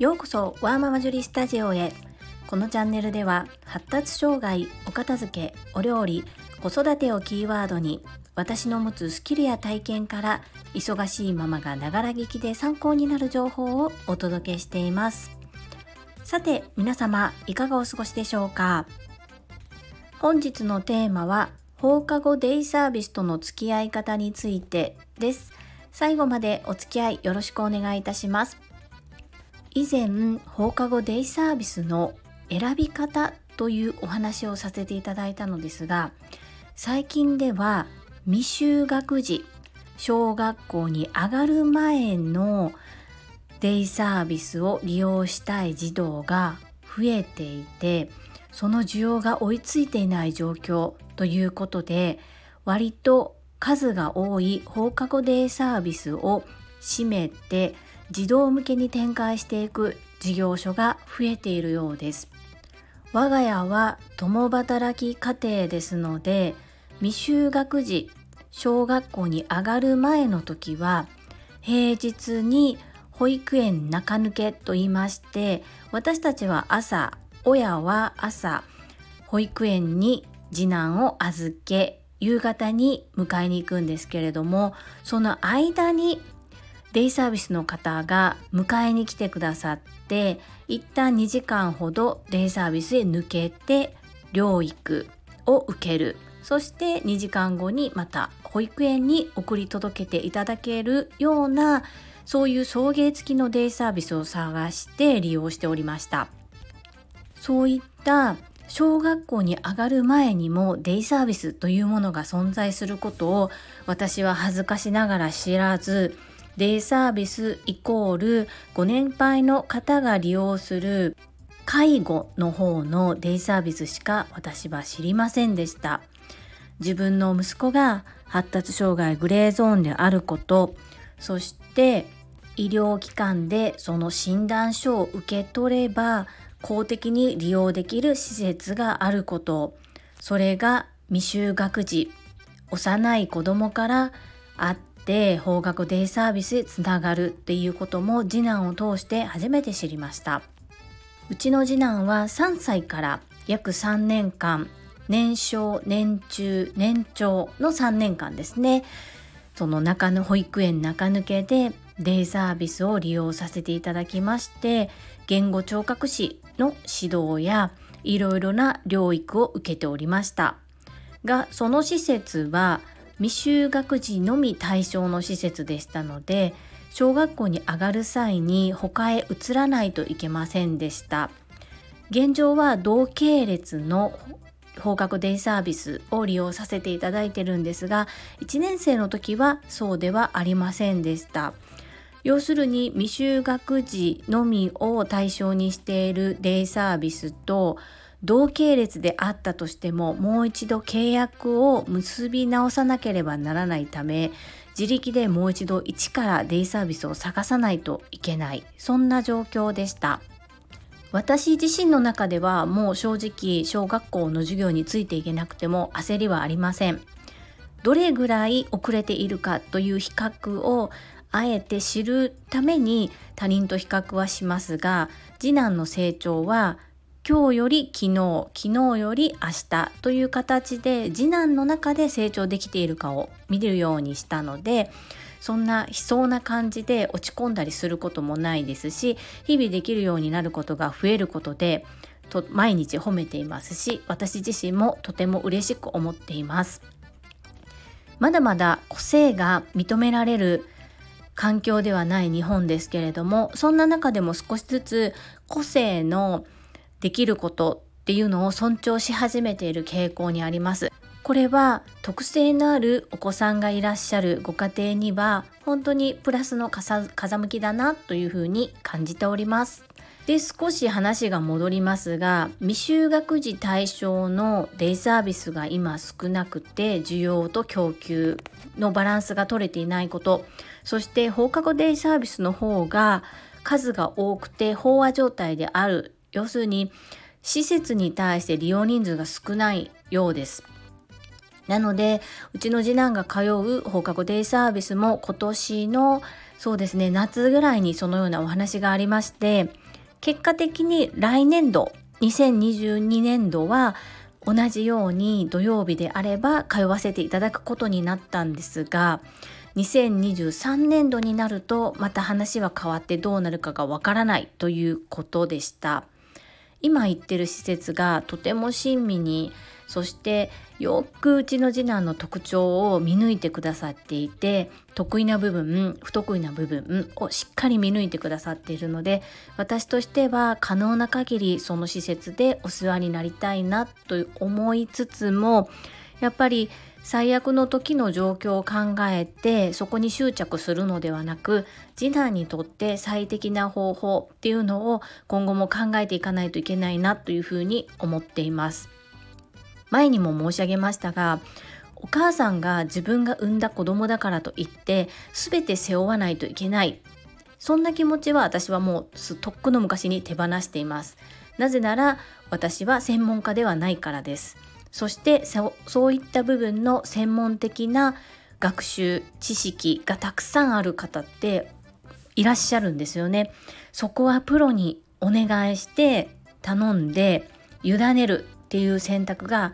ようこそワーママジュリスタジオへ。このチャンネルでは発達障害お片付けお料理子育てをキーワードに私の持つスキルや体験から忙しいママがながら聞きで参考になる情報をお届けしています。さて皆様いかがお過ごしでしょうか？本日のテーマは放課後デイサービスとの付き合い方についてです。最後までお付き合いよろしくお願いいたします。以前放課後デイサービスの選び方というお話をさせていただいたのですが最近では未就学児小学校に上がる前のデイサービスを利用したい児童が増えていてその需要が追いついていない状況ということで割と数が多い放課後デイサービスを占めて児童向けに展開していく事業所が増えているようです。我が家は共働き家庭ですので未就学児小学校に上がる前の時は平日に保育園中抜けと言いまして私たちは朝親は朝保育園に次男を預け夕方に迎えに行くんですけれどもその間にデイサービスの方が迎えに来てくださって一旦2時間ほどデイサービスへ抜けて療育を受ける。そして2時間後にまた保育園に送り届けていただけるようなそういう送迎付きのデイサービスを探して利用しておりました。そういった小学校に上がる前にもデイサービスというものが存在することを私は恥ずかしながら知らずデイサービスイコールご年配の方が利用する介護の方のデイサービスしか私は知りませんでした。自分の息子が発達障害グレーゾーンであることそして医療機関でその診断書を受け取れば公的に利用できる施設があること。それが未就学児幼い子供からあって法学デイサービスへつながるっていうことも次男を通して初めて知りました。うちの次男は3歳から約3年間年少年中年長の3年間ですね。その中の保育園中抜けでデイサービスを利用させていただきまして言語聴覚士の指導やいろいろな療育を受けておりました。がその施設は未就学児のみ対象の施設でしたので小学校に上がる際に他へ移らないといけませんでした。現状は同系列の放課後デイサービスを利用させていただいてるんですが1年生の時はそうではありませんでした。要するに未就学児のみを対象にしているデイサービスと同系列であったとしてももう一度契約を結び直さなければならないため自力でもう一度一からデイサービスを探さないといけない。そんな状況でした。私自身の中ではもう正直小学校の授業についていけなくても焦りはありません。どれぐらい遅れているかという比較をあえて知るために他人と比較はしますが次男の成長は今日より昨日昨日より明日という形で次男の中で成長できているかを見るようにしたのでそんな悲壮な感じで落ち込んだりすることもないですし日々できるようになることが増えることでと毎日褒めていますし私自身もとても嬉しく思っています。まだまだ個性が認められる環境ではない日本ですけれどもそんな中でも少しずつ個性のできることっていうのを尊重し始めている傾向にあります。これは特性のあるお子さんがいらっしゃるご家庭には本当にプラスの風向きだなというふうに感じております。で少し話が戻りますが未就学児対象のデイサービスが今少なくて需要と供給のバランスが取れていないこと。そして放課後デイサービスの方が数が多くて飽和状態である要するに施設に対して利用人数が少ないようです。なのでうちの次男が通う放課後デイサービスも今年のそうですね夏ぐらいにそのようなお話がありまして結果的に来年度2022年度は同じように土曜日であれば通わせていただくことになったんですが2023年度になるとまた話は変わってどうなるかがわからないということでした。今行ってる施設がとても親身にそしてよくうちの次男の特徴を見抜いてくださっていて得意な部分不得意な部分をしっかり見抜いてくださっているので私としては可能な限りその施設でお世話になりたいなと思いつつもやっぱり最悪の時の状況を考えてそこに執着するのではなく次男にとって最適な方法っていうのを今後も考えていかないといけないなというふうに思っています。前にも申し上げましたがお母さんが自分が産んだ子供だからといって全て背負わないといけない。そんな気持ちは私はもうとっくの昔に手放しています。なぜなら私は専門家ではないからです。そしてそういった部分の専門的な学習知識がたくさんある方っていらっしゃるんですよね。そこはプロにお願いして頼んで委ねるっていう選択が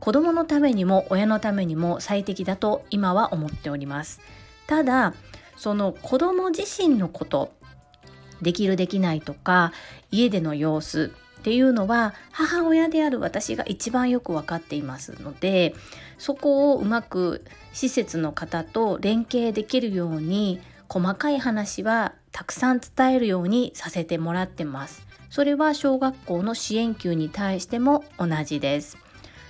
子供のためにも親のためにも最適だと今は思っております。ただその子供自身のことできるできないとか家での様子っていうのは母親である私が一番よく分かっていますのでそこをうまく施設の方と連携できるように細かい話はたくさん伝えるようにさせてもらってます。それは小学校の支援級に対しても同じです。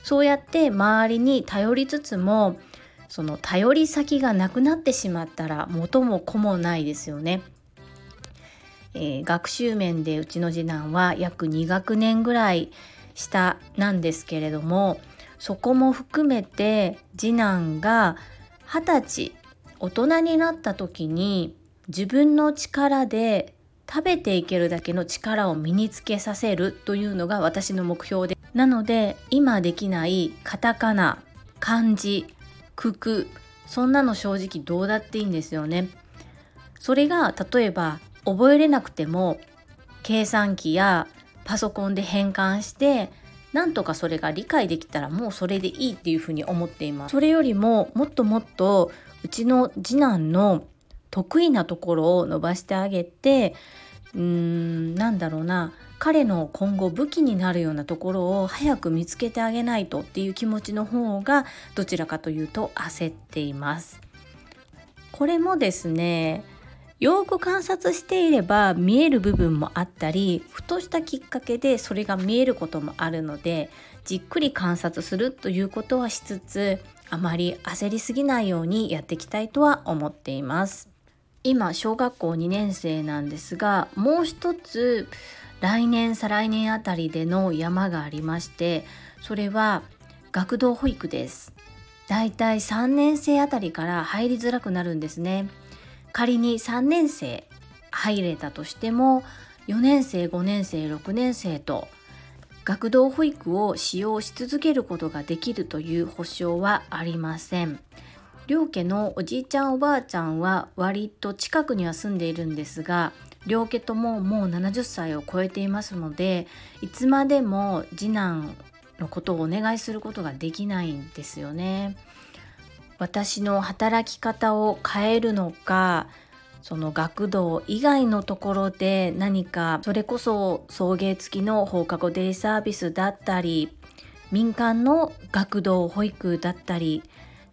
そうやって周りに頼りつつもその頼り先がなくなってしまったら元も子もないですよね、えー、学習面でうちの次男は約2学年ぐらい下なんですけれどもそこも含めて次男が二十歳大人になった時に自分の力で食べていけるだけの力を身につけさせるというのが私の目標でなので今できないカタカナ漢字九九そんなの正直どうだっていいんですよね。それが例えば覚えれなくても計算機やパソコンで変換してなんとかそれが理解できたらもうそれでいいっていうふうに思っていますそれよりももっともっとうちの次男の得意なところを伸ばしてあげてうーんなんだろうな彼の今後武器になるようなところを早く見つけてあげないとっていう気持ちの方がどちらかというと焦っています。これもですねよく観察していれば見える部分もあったりふとしたきっかけでそれが見えることもあるのでじっくり観察するということはしつつあまり焦りすぎないようにやっていきたいとは思っています。今小学校2年生なんですがもう一つ来年再来年あたりでの山がありましてそれは学童保育ですだいたい3年生あたりから入りづらくなるんですね仮に3年生入れたとしても4年生5年生6年生と学童保育を使用し続けることができるという保証はありません両家のおじいちゃんおばあちゃんは割と近くには住んでいるんですが両家とももう70歳を超えていますのでいつまでも次男のことをお願いすることができないんですよね。私の働き方を変えるのかその学童以外のところで何かそれこそ送迎付きの放課後デイサービスだったり民間の学童保育だったり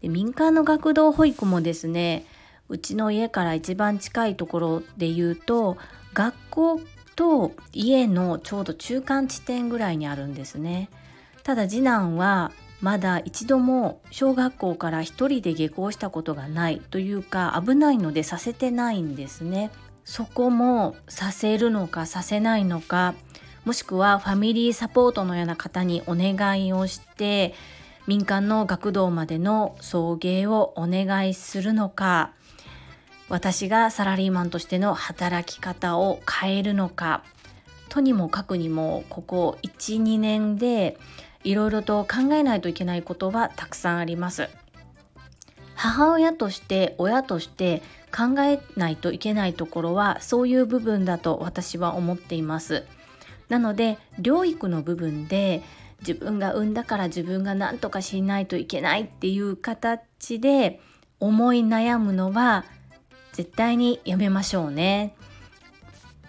で民間の学童保育もですねうちの家から一番近いところで言うと学校と家のちょうど中間地点ぐらいにあるんですね。ただ次男はまだ一度も小学校から一人で下校したことがないというか危ないのでさせてないんですね。そこもさせるのかさせないのかもしくはファミリーサポートのような方にお願いをして民間の学童までの送迎をお願いするのか私がサラリーマンとしての働き方を変えるのかとにもかくにもここ12年でいろいろと考えないといけないことはたくさんあります。母親として親として考えないといけないところはそういう部分だと私は思っていますなので療育の部分で自分が産んだから自分が何とかしないといけないっていう形で思い悩むのは絶対にやめましょうね。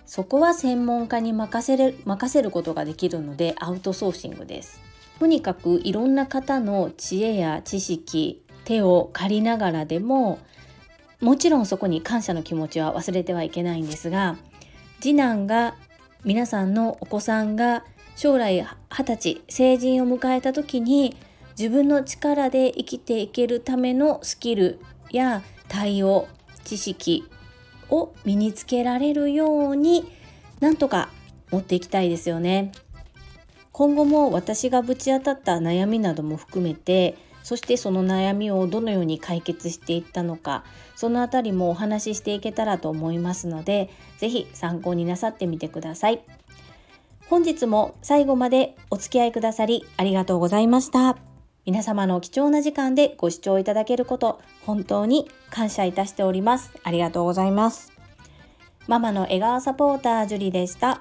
そこは専門家に任せる任せることができるのでアウトソーシングです。とにかくいろんな方の知恵や知識手を借りながらでももちろんそこに感謝の気持ちは忘れてはいけないんですが次男が皆さんのお子さんが将来二十歳成人を迎えた時に自分の力で生きていけるためのスキルや対応知識を身につけられるようになんとか持っていきたいですよね。今後も私がぶち当たった悩みなども含めてそしてその悩みをどのように解決していったのかそのあたりもお話ししていけたらと思いますので是非参考になさってみてください。本日も最後までお付き合いくださりありがとうございました。皆様の貴重な時間でご視聴いただけること本当に感謝いたしております。ありがとうございます。ママの笑顔サポータージュリでした。